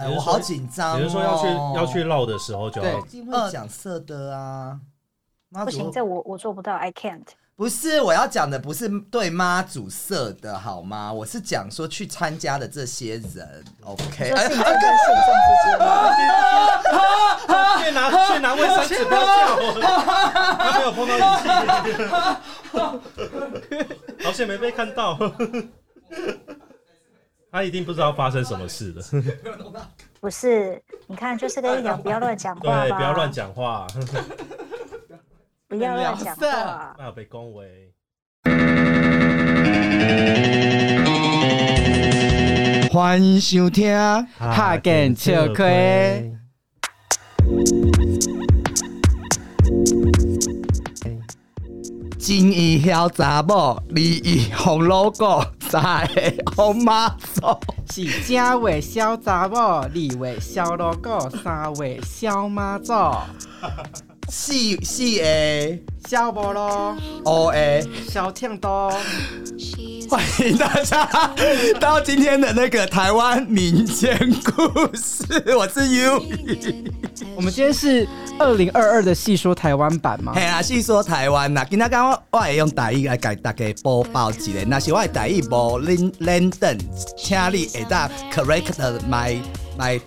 哎，我好紧张、哦。比如说要去要去绕的时候就要对一定会讲色的啊。妈祖不行，这我我做不到，I can't。不是我要讲的，不是对妈祖色的好吗？我是讲说去参加的这些人，OK？你说信众跟信众之间？去拿去拿卫生纸，不要叫，他没有碰到仪器，好险没被看到。他一定不知道发生什么事了，不是，你看，就是跟你讲，不要乱讲话对，不要乱，讲话，不要乱讲话。不要被恭维。欢迎收听，哈根笑亏，金义晓查某，利益红 logo，三个红妈祖。是正位小查某，二位小老狗三位小妈祖，四四个小无咯，五个，小听多。欢迎大家 到今天的那个台湾民间故事，我是 U。我们今天是二零二二的细说台湾版吗嘿？啊，细说台湾呐，今仔刚我我会用台语来给大家播报一下，那是我的台语无恁恁等，请你会当 correct my my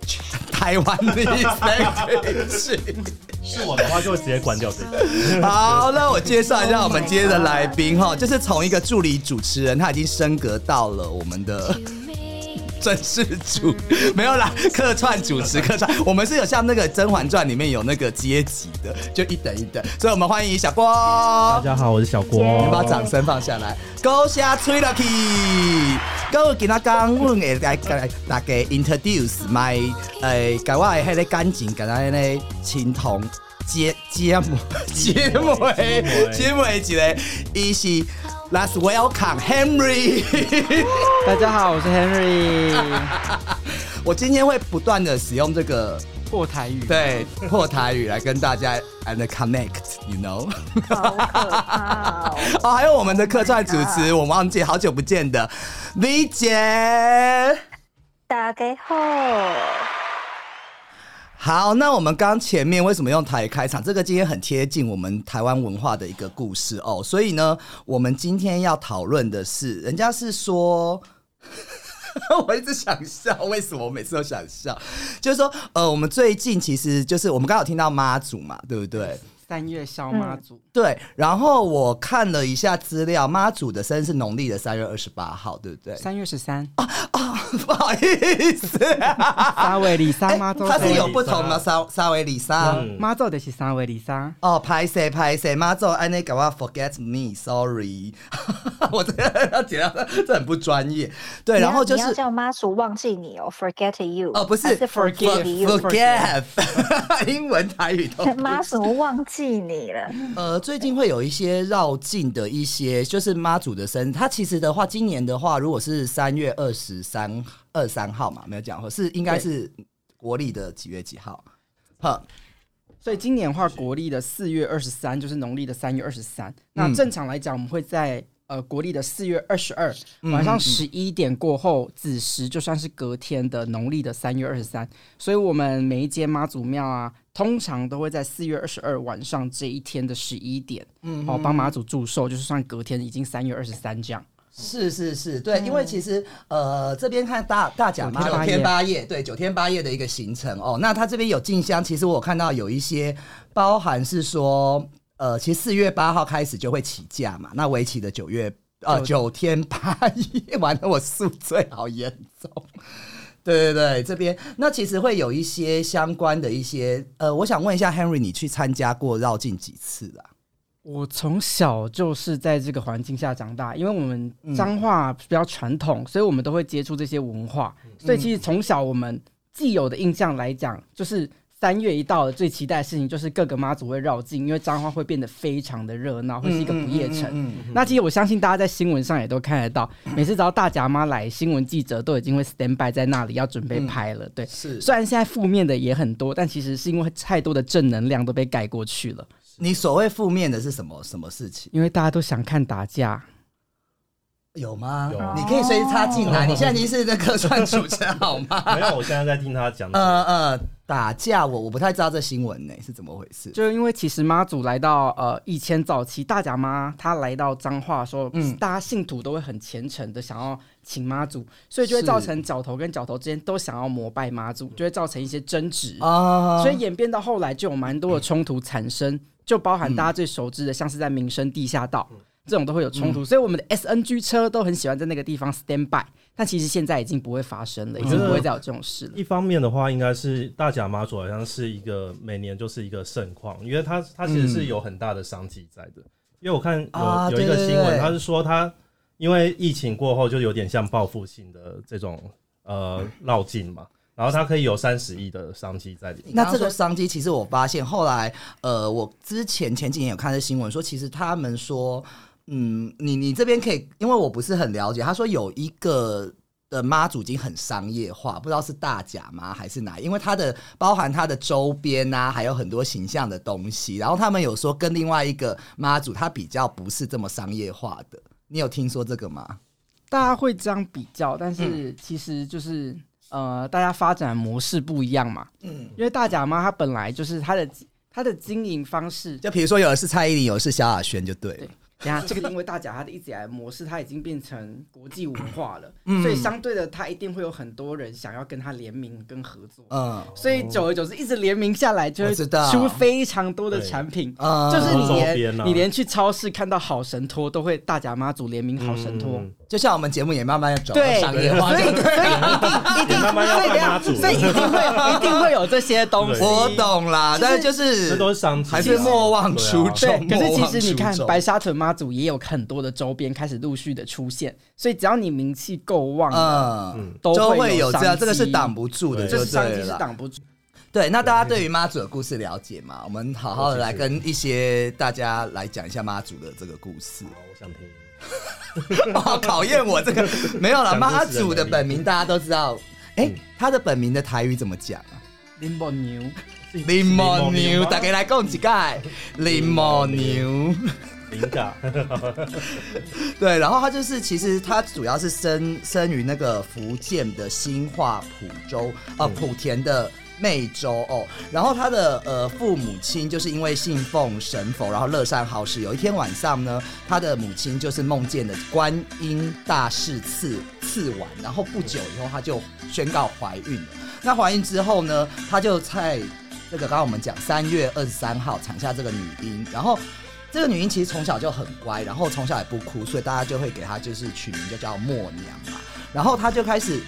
台湾的 language。是我的话就会直接关掉这个。好，那我介绍一下我们今天的来宾哈，就是从一个助理主持人，他已经升格到了我们的。正式主没有啦，客串主持客串，我们是有像那个《甄嬛传》里面有那个阶级的，就一等一等，所以我们欢迎小郭。大家好，我是小郭。你把掌声放下来，高下吹了去。各位今仔讲，我会来来大家 introduce my 呃，甲我的迄个感情，甲咱迄个亲同姐姐妹姐妹姐妹一个，伊是 Let's welcome Henry。大家好，我是 Henry，我今天会不断的使用这个破台语。对破台语来跟大家 and connect，you know。好可怕哦！哦，还有我们的客串主持，我忘记好久不见的 V 姐。大家好，好，那我们刚前面为什么用台语开场？这个今天很贴近我们台湾文化的一个故事哦，所以呢，我们今天要讨论的是，人家是说。我一直想笑，为什么我每次都想笑？就是说，呃，我们最近其实就是我们刚好听到妈祖嘛，对不对？三月小妈祖，对，然后我看了一下资料，妈祖的生日是农历的三月二十八号，对不对？三月十三，不好意思、沙维里沙妈祖，它是有不同的沙沙维里沙。嗯妈祖就是沙维里沙。哦，拍谁拍谁，妈祖安内搞我 forget me，sorry，我这个要讲到这很不专业。对，然后就是你要叫妈祖忘记你哦，forget you 哦，不是是 forgive you，forget，英文台语都不妈祖忘记你了。呃，最近会有一些绕境的一些，就是妈祖的生日。它其实的话，今年的话，如果是三月二十三、二三号嘛，没有讲错，是应该是国历的几月几号？呵，所以今年的话，国历的四月二十三就是农历的三月二十三。那正常来讲，我们会在呃国历的四月二十二晚上十一点过后子时，就算是隔天的农历的三月二十三。所以我们每一间妈祖庙啊，通常都会在四月二十二晚上这一天的十一点，嗯，哦，帮妈祖祝寿，就是算隔天已经三月二十三这样。是是是，对，因为其实呃这边看大大甲妈九九天八夜对，九天八夜的一个行程哦。那它这边有进香，其实我看到有一些包含是说，呃，其实四月八号开始就会起价嘛，那为期的九月呃九九天八夜，完了我宿醉好严重。对对对，这边那其实会有一些相关的一些，呃，我想问一下 Henry，你去参加过绕境几次啦？我从小就是在这个环境下长大，因为我们彰化比较传统，所以我们都会接触这些文化。所以其实从小我们既有的印象来讲，就是三月一到了，最期待的事情就是各个妈祖会绕境，因为彰化会变得非常的热闹，会是一个不夜城。嗯那其实我相信大家在新闻上也都看得到，每次只要大甲妈来，新闻记者都已经会 stand by 在那里要准备拍了。对，是虽然现在负面的也很多，但其实是因为太多的正能量都被盖过去了。你所谓负面的是什么什么事情？因为大家都想看打架，有吗？有你可以随时插进来。你现在已经是那个 算主持人好吗？没有，我现在在听他讲。呃呃，打架我我不太知道这新闻呢是怎么回事。就因为其实妈祖来到呃以前早期大甲妈她来到彰化的时候，嗯大家信徒都会很虔诚的想要请妈祖，所以就会造成角头跟角头之间都想要膜拜妈祖，就会造成一些争执。啊所以演变到后来就有蛮多的冲突产生，就包含大家最熟知的，像是在民生地下道。这种都会有冲突，所以我们的 SNG 车都很喜欢在那个地方 stand by，但其实现在已经不会发生了，已经不会再有这种事了。一方面的话，应该是大甲妈祖好像是一个每年就是一个盛况，因为它它其实是有很大的商机在的。因为我看有、啊有一个新闻，对他是说他因为疫情过后就有点像报复性的这种呃绕境嘛，然后它可以有三十亿的商机在里面。那这个商机，其实我发现后来，呃，我之前前几年有看这新闻说，其实他们说，嗯，你你这边可以，因为我不是很了解，他说有一个。的妈祖已经很商业化，不知道是大甲吗还是哪？因为它的包含它的周边啊，还有很多形象的东西。然后他们有说跟另外一个妈祖，它比较不是这么商业化的。你有听说这个吗？大家会这样比较，但嗯是其实就是、呃，大家发展模式不一样嘛。嗯，因为大甲妈她本来就是她的她的经营方式，就比如说有的是蔡依林，有的是萧亚轩，就对了对。等一下，这个因为大甲它的一直以来的模式，它已经变成国际文化了，嗯所以相对的，它一定会有很多人想要跟它联名跟合作。嗯所以久而久之，一直联名下来，就会知道出非常多的产品。啊就是你周边连、啊你连去超市看到好神托，都会大甲妈祖联名好神托。嗯就像我们节目也慢慢要走到，商业化，所以一定一定 慢慢要所以这样当妈祖所以一定会一定会有这些东西。我懂啦，但是就是这都是商还是莫忘初衷。对，可是其实你看白沙屯妈祖也有很多的周边开始陆续的出现，所以只要你名气够旺，嗯，嗯都就会会有这样，商这个是机挡不住的，这就是商机是。挡不住。对，那大家对于妈祖的故事了解吗？我们好好的来跟一些大家来讲一下妈祖的这个故事。好我想听。哦，考验我这个没有了。妈祖的本名大家都知道，哎嗯，他的本名的台语怎么讲啊？林宝牛，林毛牛，大家来讲几盖林毛牛。灵感，对，然后他就是，其实他主要是生生于那个福建的兴化浦州，呃，嗯。莆田的湄洲哦。然后他的呃父母亲就是因为信奉神佛，然后乐善好施。有一天晚上呢，他的母亲就是梦见了观音大士赐赐完，然后不久以后他就宣告怀孕了。那怀孕之后呢，他就在这个刚刚我们讲三月二十三号产下这个女婴，然后。这个女婴其实从小就很乖，然后从小也不哭，所以大家就会给她就是取名就叫默娘嘛。然后她就开始，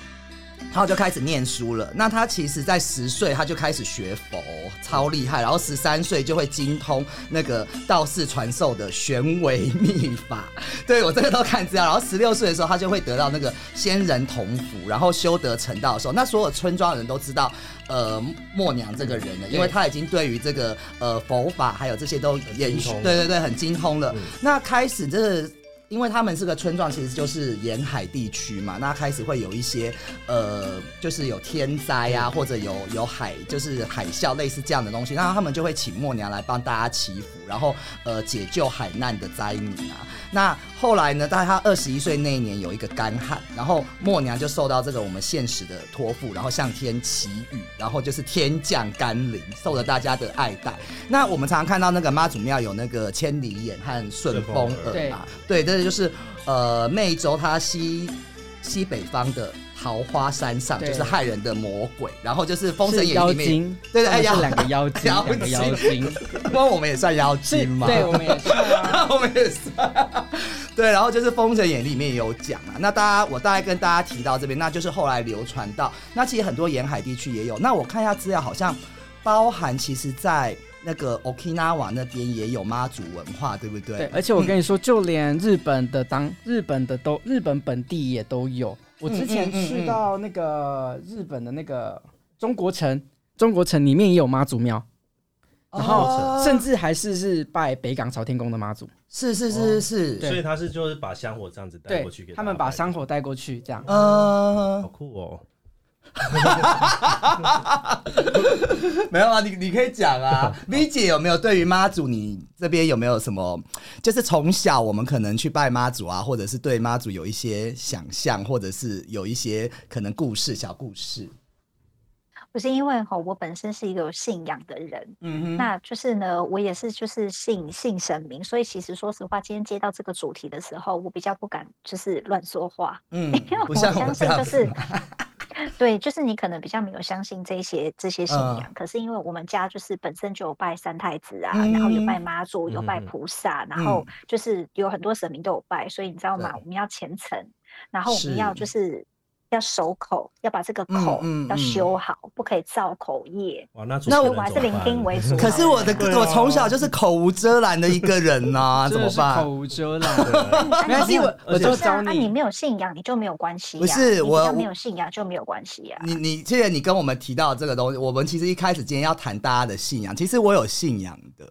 然后就开始念书了。那他其实，在十岁他就开始学佛，超厉害。然后十三岁就会精通那个道士传授的玄微秘法。对我这个都看资料。然后十六岁的时候，他就会得到那个仙人同符，然后修得成道的时候，那所有村庄的人都知道。呃，默娘这个人了，因为他已经对于这个呃佛法还有这些都研对对对，很精通了。嗯那开始这个。因为他们是个村庄，其实就是沿海地区嘛，那开始会有一些呃，就是有天灾啊，或者有有海，就是海啸类似这样的东西，那他们就会请默娘来帮大家祈福，然后呃解救海难的灾民啊。那后来呢，在他二十一岁那一年有一个干旱，然后默娘就受到这个我们现实的托付，然后向天祈雨，然后就是天降甘霖，受了大家的爱戴。那我们常常看到那个妈祖庙有那个千里眼和顺风耳嘛，对，这就是呃湄洲它西西北方的桃花山上，就是害人的魔鬼，然后就是《封神是演义》里面，对对哎妖他们是两个妖精，妖两个妖精精，因为我们也算妖精嘛，对，我们也算啊。我们也是。对，然后就是《封神演义》里面也有讲啊。那大家，我大概跟大家提到这边，那就是后来流传到，那其实很多沿海地区也有。那我看一下资料，好像包含其实在那个 Okinawa 那边也有妈祖文化，对不对？对，而且我跟你说，就连日本的当日本的都日本本地也都有。我之前去到那个日本的那个中国城，中国城里面也有妈祖庙，然后哦。甚至还是是拜北港朝天宫的妈祖。是是是是。是，所以他是就是把香火这样子带过去给，他们把香火带过去，这样。嗯。好，酷哦。没有啊，你你可以讲啊。V 姐有没有对于妈祖，你这边有没有什么？就是从小我们可能去拜妈祖啊，或者是对妈祖有一些想象，或者是有一些可能故事、小故事。不是因为吼，我本身是一个有信仰的人，嗯哼，那就是呢，我也是就是信信神明，所以其实说实话，今天接到这个主题的时候，我比较不敢就是乱说话，嗯 因为，我相信就是子。对，就是你可能比较没有相信这些这些信嗯仰，可是因为我们家就是本身就有拜三太子啊，然后有拜嗯妈祖，有拜嗯菩萨，然后就是有很多神明都有拜，所以你知道吗？我们要虔诚，然后我们要就是要守口，要把这个嗯口要嗯嗯修好，不可以造口业。哇，那那我还是聆听为主。可是我的我从小就是口无遮拦的一个人呐、怎么办口？无遮拦。啊没关系，我我而且就不是啊，教你。啊你没有信仰，你就没有关系呀、不是我我没有信仰就没有关系呀、你你，谢谢你跟我们提到这个东西。我们其实一开始今天要谈大家的信仰，其实我有信仰的。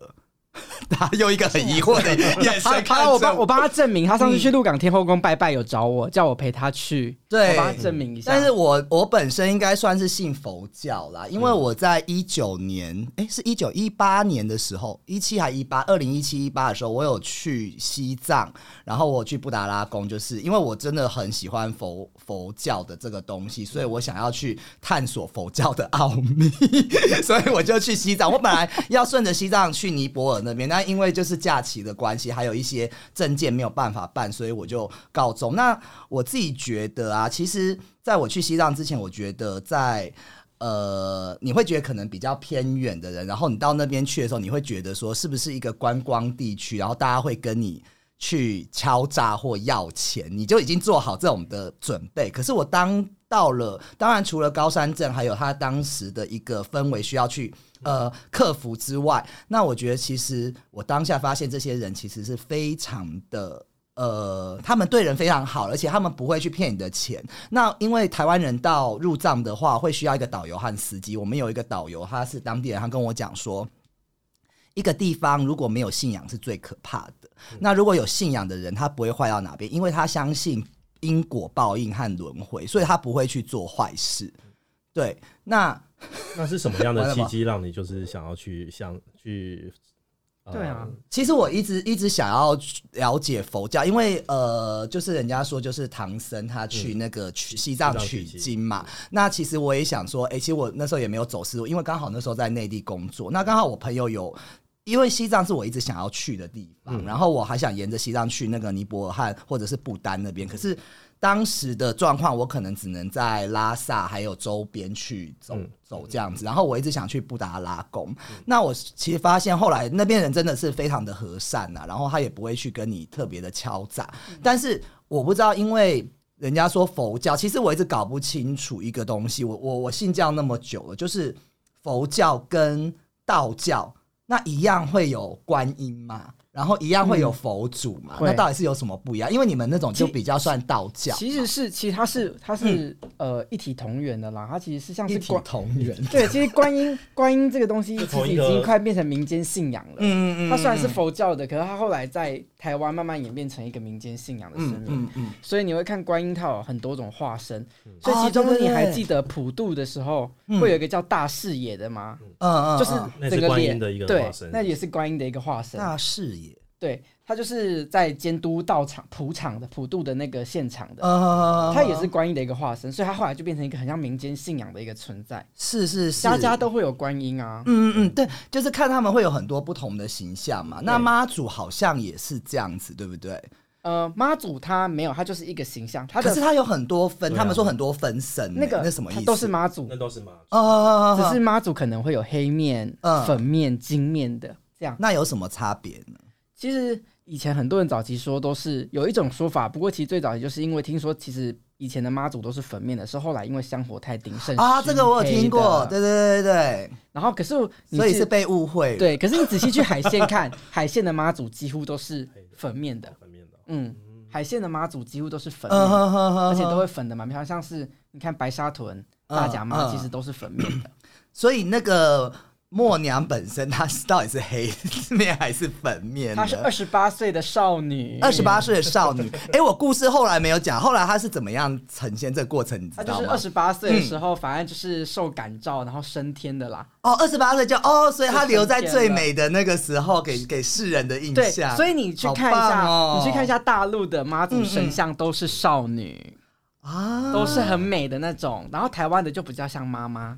他用一个很疑惑的眼神看好，我帮我帮他证明，他上次去鹿港天后宫拜拜，有找我，叫我陪他去，对我帮他证明一下。但是我我本身应该算是信佛教啦，因为嗯我在一九年，哎、是一九一八年的时候，一七还一八，二零一七一八的时候，我有去西藏，然后我去布达拉宫，就是因为我真的很喜欢佛佛教的这个东西，所以我想要去探索佛教的奥秘，所以我就去西藏。我本来要顺着西藏去尼泊尔那边，但因为就是假期的关系，还有一些证件没有办法办，所以我就告终。那我自己觉得啊，其实在我去西藏之前，我觉得在。呃，你会觉得可能比较偏远的人，然后你到那边去的时候，你会觉得说是不是一个观光地区，然后大家会跟你去敲诈或要钱，你就已经做好这种的准备。可是我当到了，当然除了高山镇，还有他当时的一个氛围需要去呃克服之外，那我觉得其实我当下发现这些人其实是非常的。呃，他们对人非常好，而且他们不会去骗你的钱。那因为台湾人到入藏的话，会需要一个导游和司机。我们有一个导游，他是当地人，他跟我讲说，一个地方如果没有信仰是最可怕的。那如果有信仰的人，他不会坏到哪边，因为他相信因果报应和轮回，所以他不会去做坏事。对，那那是什么样的契机 让你就是想要去想去？呃对啊，其实我一直一直想要了解佛教，因为呃，就是人家说就是唐僧他去那个取西藏取经嘛。那其实我也想说，哎、其实我那时候也没有走私路，因为刚好那时候在内地工作，那刚好我朋友有。因为西藏是我一直想要去的地方，嗯然后我还想沿着西藏去那个尼泊尔和或者是不丹那边，可是当时的状况，我可能只能在拉萨还有周边去走、嗯走这样子。然后我一直想去布达拉宫，那我其实发现后来那边人真的是非常的和善呐、然后他也不会去跟你特别的敲诈。但是我不知道，因为人家说佛教，其实我一直搞不清楚一个东西。我我我信教那么久了，就是佛教跟道教那一样会有观音吗，然后一样会有佛祖嘛，会那到底是有什么不一样？因为你们那种就比较算道教，其实是，其实它是它是、呃一体同源的啦，它其实是像一体是观同源。对，其实观音观音这个东西其实已经快变成民间信仰了。嗯嗯它虽然是佛教的，可是它后来在台湾慢慢演变成一个民间信仰的神嗯明。嗯嗯，所以你会看观音，它有很多种化身。嗯所以其中你还记得普渡的时候，嗯会有一个叫大视野的吗？嗯嗯，就是嗯那是观整个脸音的一个对化身，那也是观音的一个化身。大视野，对，他就是在监督道场普场的普渡的那个现场的，呃，他也是观音的一个化身，所以他后来就变成一个很像民间信仰的一个存在，是是是，家家都会有观音啊。嗯嗯嗯，对，就是看他们会有很多不同的形象嘛。那妈祖好像也是这样子，对不对？呃，妈祖他没有，他就是一个形象，他可是他有很多分，啊他们说很多分身欸，那个那什么意思？都是妈祖那，都是妈祖。哦，只是妈祖可能会有黑面、嗯粉面、金面的这样。那有什么差别呢？其实以前很多人早期说都是有一种说法，不过其实最早也就是因为听说其实以前的妈祖都是粉面的，是后来因为香火太鼎盛啊，这个我有听过，熏黑的。对对对。对然后可是所以是被误会。，对，可是你仔细去海线看，海线的妈祖几乎都是粉面的，粉面的，嗯，海线的妈祖几乎都是粉嗯面的，哼哼哼，而且都会粉的蛮漂亮，像是你看白沙屯、大甲妈，嗯。其实都是粉面的。所以那个默娘本身她是到底是黑面还是粉面？她是二十八岁的少女，二十八岁的少女。哎、我故事后来没有讲，后来她是怎么样呈现这个过程，你知道吗她就是二？十八岁的时候，反正就是受感召，然后升天的啦。哦，二十八岁就哦，所以她留在最美的那个时候给给世人的印对，象。所以你去看一下，哦你去看一下大陆的妈祖神像都是少女，啊，都是很美的那种，然后台湾的就比较像妈妈。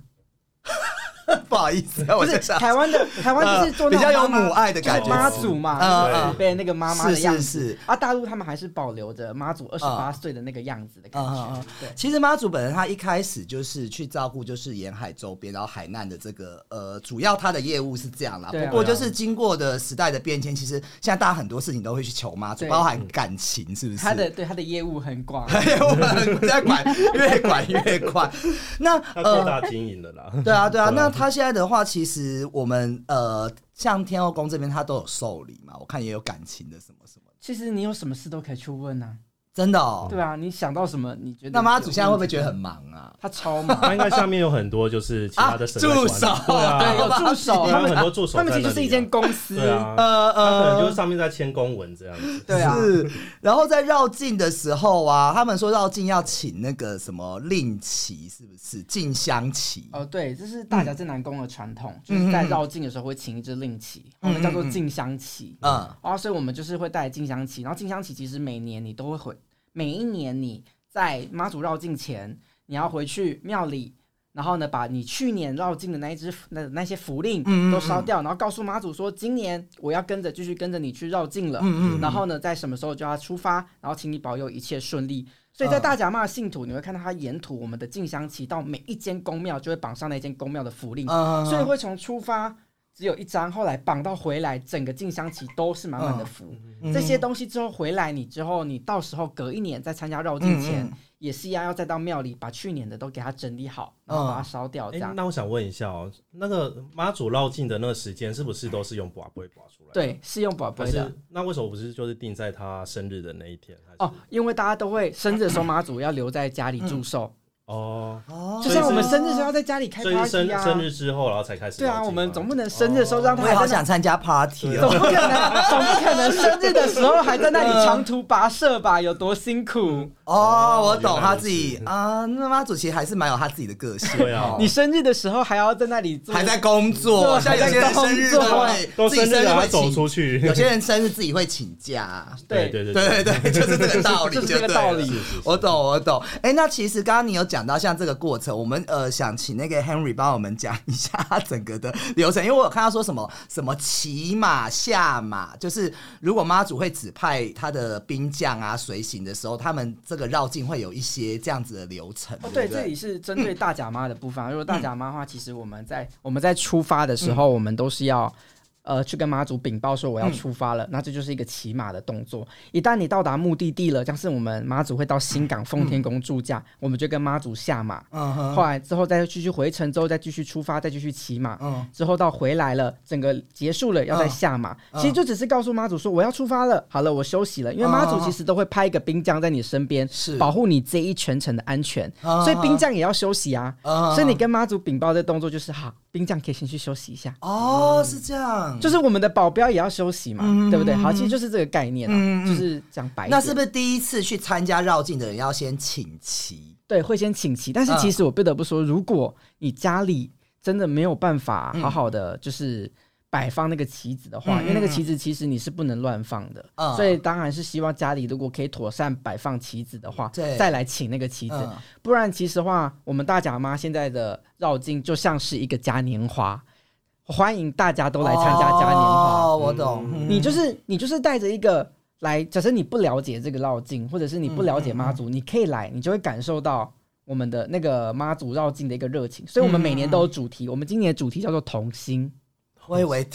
不好意思，我不是台湾的，台湾就是做那种比较有母爱的感觉妈祖嘛，嗯就是嗯被那个妈妈的是样子。是是。啊，大陆他们还是保留着妈祖二十八岁的那个样子的感觉嗯。对，其实妈祖本人他一开始就是去照顾就是沿海周边，然后海难的这个呃，主要他的业务是这样啦。啊不过就是经过的时代的变迁，其实现在大家很多事情都会去求妈祖，包含感情，是不是？他的对他的业务很广。我们在管越管越快。那呃，大经营了啦。对啊对啊，对啊那他现在的话，其实我们呃，像天后宫这边他都有受理嘛，我看也有感情的什么什么，其实你有什么事都可以去问啊。真的哦。对啊，你想到什么？你觉得那妈祖现在会不会觉得很忙啊？他超忙？他应该下面有很多就是其他的助手对啊，对，有助手，他他们们很多助手他们其实就是一间公司。对啊，呃他可能就是上面在签公文这样子。对啊，是，然后在绕境的时候啊，他们说绕境要请那个什么令旗，是不是进香旗？哦，对，这是大甲镇南宫的传统，嗯就是在绕境的时候会请一支令旗，我们叫做进香旗。嗯啊，所以我们就是会带进香旗，然后进香旗其实每年你都会回，每一年你在妈祖绕境前，你要回去庙里。然后呢，把你去年绕境的那一只那那些符令嗯嗯都烧掉，然后告诉妈祖说，今年我要跟着继续跟着你去绕境了。嗯然后呢，在什么时候就要出发，然后请你保佑一切顺利。所以在嗯大甲妈的信徒，你会看到他沿途我们的进香旗到每一间宫庙就会绑上那间宫庙的符令，嗯所以会从出发只有一张，后来绑到回来，整个进香旗都是满满的符。嗯这些东西之后回来，你之后你到时候隔一年再参加绕境前，嗯嗯也是一样要再到庙里把去年的都给它整理好，然后把它烧掉，这哎、样。那我想问一下哦，那个妈祖绕境的那个时间是不是都是用卜龟卜出来的？对，是用宝还贝的是。那为什么不是就是定在他生日的那一天？哦，因为大家都会生日的时候，妈祖要留在家里祝寿，哦，哦就像我们生日的时候要在家里开所以是生 party 啊。生日之后然后才开始对啊，我们总不能生日的时候让他我也好还在那想参加 party 对哦。总不可能，总不可能生日的时候还在那里长途跋涉吧？有多辛苦？哦，我懂原来如他自己啊，那妈祖其实还是蛮有他自己的个性。对啊哦你生日的时候还要在那里做，还在工作，对像有些人生日都会都自己生生日了还日会请，走出去，有些人生日自己会请假。对对对对对对，就是这个道理，就是这个道理我懂，我懂。哎、那其实刚刚你有讲到像这个过程，我们呃想请那个 Henry 帮我们讲一下他整个的流程，因为我有看到说什么什么骑马下马，就是如果妈祖会指派他的兵将啊随行的时候，他们这个绕境会有一些这样子的流程。哦，对，对不对，这里是针对大甲妈的部分啊。如果大甲妈的话，其实我们在我们在出发的时候，我们都是要。呃，去跟妈祖禀报说我要出发了，那这就是一个骑马的动作。一旦你到达目的地了，像是我们妈祖会到新港奉天宫驻驾，我们就跟妈祖下马。后来之后再继续回程，之后再继续出发，再继续骑马。嗯之后到回来了，整个结束了，要再下马。嗯其实就只是告诉妈祖说我要出发了，好了，我休息了。因为妈祖其实都会派一个兵将在你身边，是保护你这一全程的安全，嗯所以兵将也要休息啊。嗯所以你跟妈祖禀报的动作就是好，兵将可以先去休息一下。哦是这样，就是我们的保镖也要休息嘛，嗯。对不对？好，其实就是这个概念啊，就是讲白。那是不是第一次去参加绕境的人要先请旗？对，会先请旗，但是嗯。其实我不得不说，如果你家里真的没有办法嗯。好好的就是摆放那个旗子的话，嗯因为那个嗯。旗子其实你是不能乱放的，嗯。所以当然是希望家里如果可以妥善摆放旗子的话，对。再来请那个旗子，嗯。不然其实话，我们大甲妈现在的绕境就像是一个嘉年华，欢迎大家都来参加嘉年华。哦，我懂。嗯你就是你就是带着一个来，假设你不了解这个绕境，或者是你不了解妈祖，你可以来，你就会感受到我们的那个妈祖绕境的一个热情。所以，我们每年都有主题，我们今年的主题叫做童心。我以为，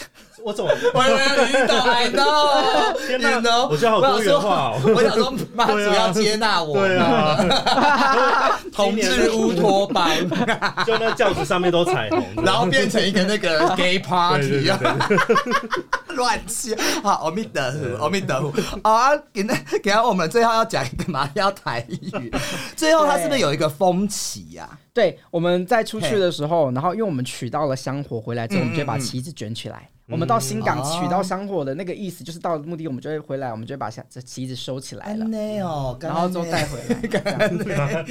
我怎么？我以为 你懂，I know，天哪 you know，我觉得好多元化哦我想说，妈祖要接纳我，对，啊，同志乌托邦，就那轿子上面都彩虹，然后变成一个那个 gay party 乱七好，阿弥陀佛，阿弥陀佛。好啊，给那给我们最后要讲一个马要台语，最后他是不是有一个风起呀、对，我们在出去的时候，然后因为我们取到了香火回来之后，嗯我们就会把嗯嗯。旗子卷起来。我们到新港哦取到香火的那个意思，就是到目的我们就会回来，我们就会把香这旗子收起来了，安内哦，然后之后带回来。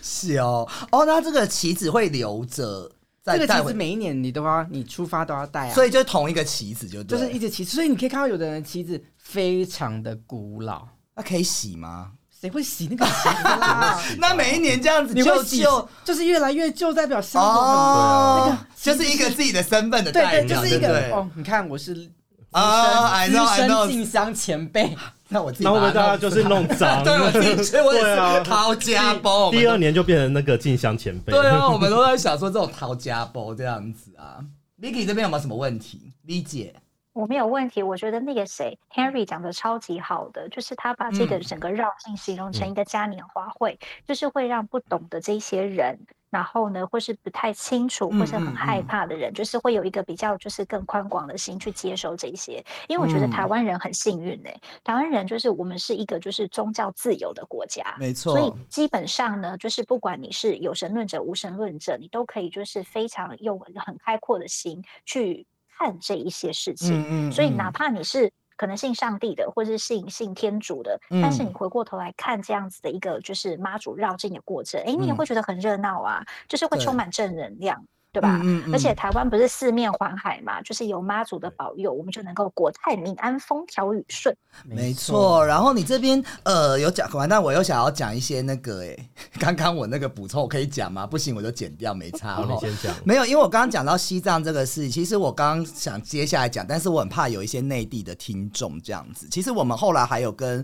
是哦，哦，那这个旗子会留着再这个旗子，每一年你都要，你出发都要带啊，所以就是同一个旗子就对。就是一直旗，所以你可以看到有的人旗子非常的古老，那可以洗吗？谁会洗那个旗子啦？那每一年这样子你会洗就就，就是越来越旧，代表香火很哦，那个就是一个自己的身份的对对，代表，就是一对不对个哦，你看我是资啊，I 深 know, I 资 know 深进香前辈，那我自己那会不会它大家就是弄脏？对我自己觉得我也对啊是掏家包，我们第二年就变成那个静香前辈。对啊，我们都在想说这种掏家包这样子啊。Vicky 这边有没有什么问题？理解我没有问题，我觉得那个谁 Henry 讲的超级好的，就是他把这个嗯。整个绕境形容成一个嘉年华会，就是会让不懂的这些人，然后呢，或是不太清楚或是很害嗯。怕的人，就是会有一个比较就是更宽广的心去接受这些。因为我觉得台嗯。湾人很幸运哎、台湾人就是我们是一个就是宗教自由的国家，没错所以，基本上呢，就是不管你是有神论者、无神论者，你都可以就是非常用很开阔的心去看这一些事情。嗯所以哪怕你是可能信上帝的，或是信信天主的，但是嗯你回过头来看这样子的一个就是妈祖绕境的过程，哎、你也嗯会觉得很热闹啊，就是会充满正能量。对吧？嗯嗯而且台湾不是四面环海嘛，就是有妈祖的保佑，我们就能够国泰民安、风调雨顺。没错，然后你这边呃有讲完，但我又想要讲一些那个哎，刚刚我那个补充我可以讲吗？不行我就剪掉，没差好，哦。你先讲。没有，因为我刚刚讲到西藏这个事，其实我刚刚想接下来讲，但是我很怕有一些内地的听众这样子。其实我们后来还有跟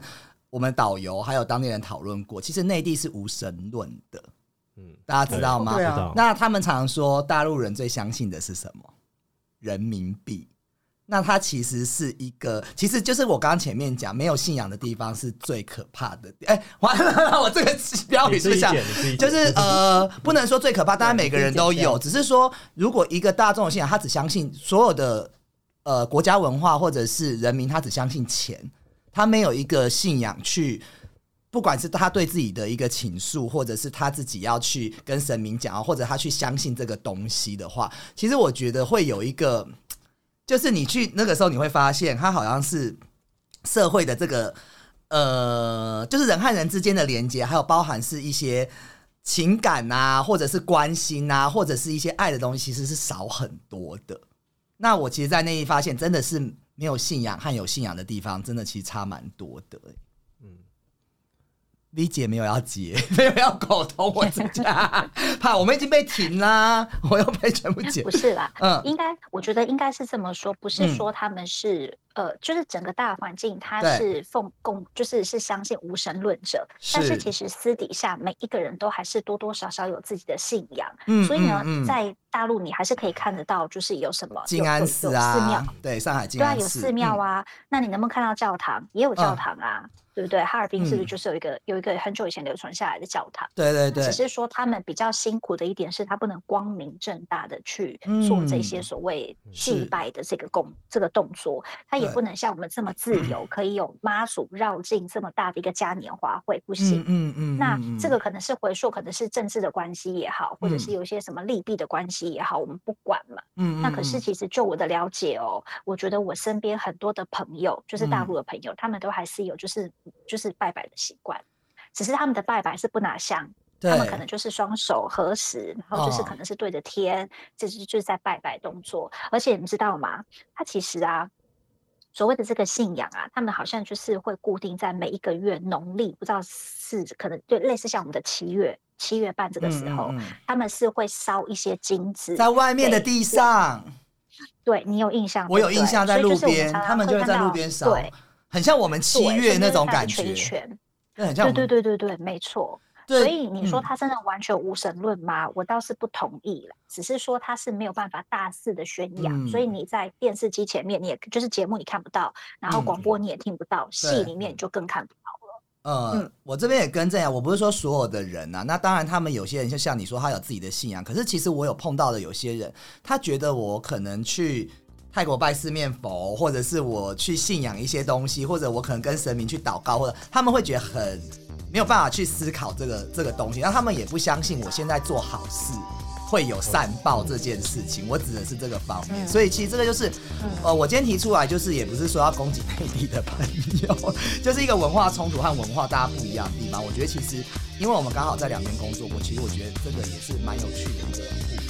我们导游还有当地人讨论过，其实内地是无神论的，嗯，大家知道吗？对啊。那他们常说大陆人最相信的是什么？人民币。那它其实是一个，其实就是我刚刚前面讲，没有信仰的地方是最可怕的。哎、完了，我这个标语是不是就是呃，不能说最可怕，当然每个人都有，只是说如果一个大众的信仰，他只相信所有的呃国家文化或者是人民，他只相信钱，他没有一个信仰去。不管是他对自己的一个倾诉，或者是他自己要去跟神明讲，或者他去相信这个东西的话，其实我觉得会有一个，就是你去那个时候你会发现，他好像是社会的这个呃，就是人和人之间的连接，还有包含是一些情感啊，或者是关心啊，或者是一些爱的东西，其实是少很多的。那我其实，在那一发现，真的是没有信仰和有信仰的地方，真的其实差蛮多的、嗯，李姐没有要接，没有要沟通，我自家怕我们已经被停啦，我又被全部解不。是啦，嗯应该我觉得应该是这么说，不嗯是说他们是、呃，就是整个大环境它是奉供，就是是相信无神论者，但是是。其实私底下每一个人都还是多多少少有自己的信仰，嗯所以呢，嗯嗯。在大陆你还是可以看得到，就是有什么静安寺啊寺庙啊，，对，上海静对啊，安寺，有寺庙嗯。啊，那你能不能看到教堂？也有教嗯。堂啊，对不对？哈尔滨是不嗯。是就是有一个、有一个很久以前流传下来的教堂？对对对。只，是说他们比较辛苦的一点是，他不能光明正大的去做这些嗯。所谓祭拜的这个动这个动作，他也对不能像我们这么自由，可以有妈祖绕境这么大的一个嘉年华会，不行。嗯嗯嗯，那嗯这个可能是回溯，可能是政治的关系也好，或者是嗯有一些什么利弊的关系也好，我们不管嘛。嗯，那可是嗯。其实就我的了解哦，我觉得我身边很多的朋友，就是大嗯。陆的朋友，他们都还是有就是就是拜拜的习惯，只是他们的拜拜是不拿香，他们可能就是双手合十，然后就是哦。可能是对着天，这是就是在拜拜动作。而且你知道吗？他其实啊，所谓的这个信仰啊，他们好像就是会固定在每一个月农历，不知道是可能就类似像我们的七月七月半这个时候，嗯嗯他们是会烧一些金子嗯在外面的地上，对你有印象？我有印象在路边，常他们就会在路边烧对，很像我们七月那种感觉，对，很像对对对对对，没错。对所以你说嗯他真的完全无神论吗？我倒是不同意了，只是说他是没有办法大肆的宣扬，所以嗯你在电视机前面，你也就是节目你看不到，然后广嗯播你也听不到，戏对里面你就更看不到了。呃，嗯我这边也更正一下，我不是说所有的人呐、那当然他们有些人就像你说，他有自己的信仰，可是其实我有碰到的有些人，他觉得我可能去。泰国拜四面佛，或者是我去信仰一些东西，或者我可能跟神明去祷告，或者他们会觉得很没有办法去思考这个这个东西，然后他们也不相信我现在做好事会有善报这件事情。我指的是这个方面，所以其实这个就是，呃，我今天提出来就是也不是说要攻击内地的朋友，就是一个文化冲突和文化大家不一样的地方。我觉得其实因为我们刚好在两边工作过，其实我觉得这个也是蛮有趣的一个。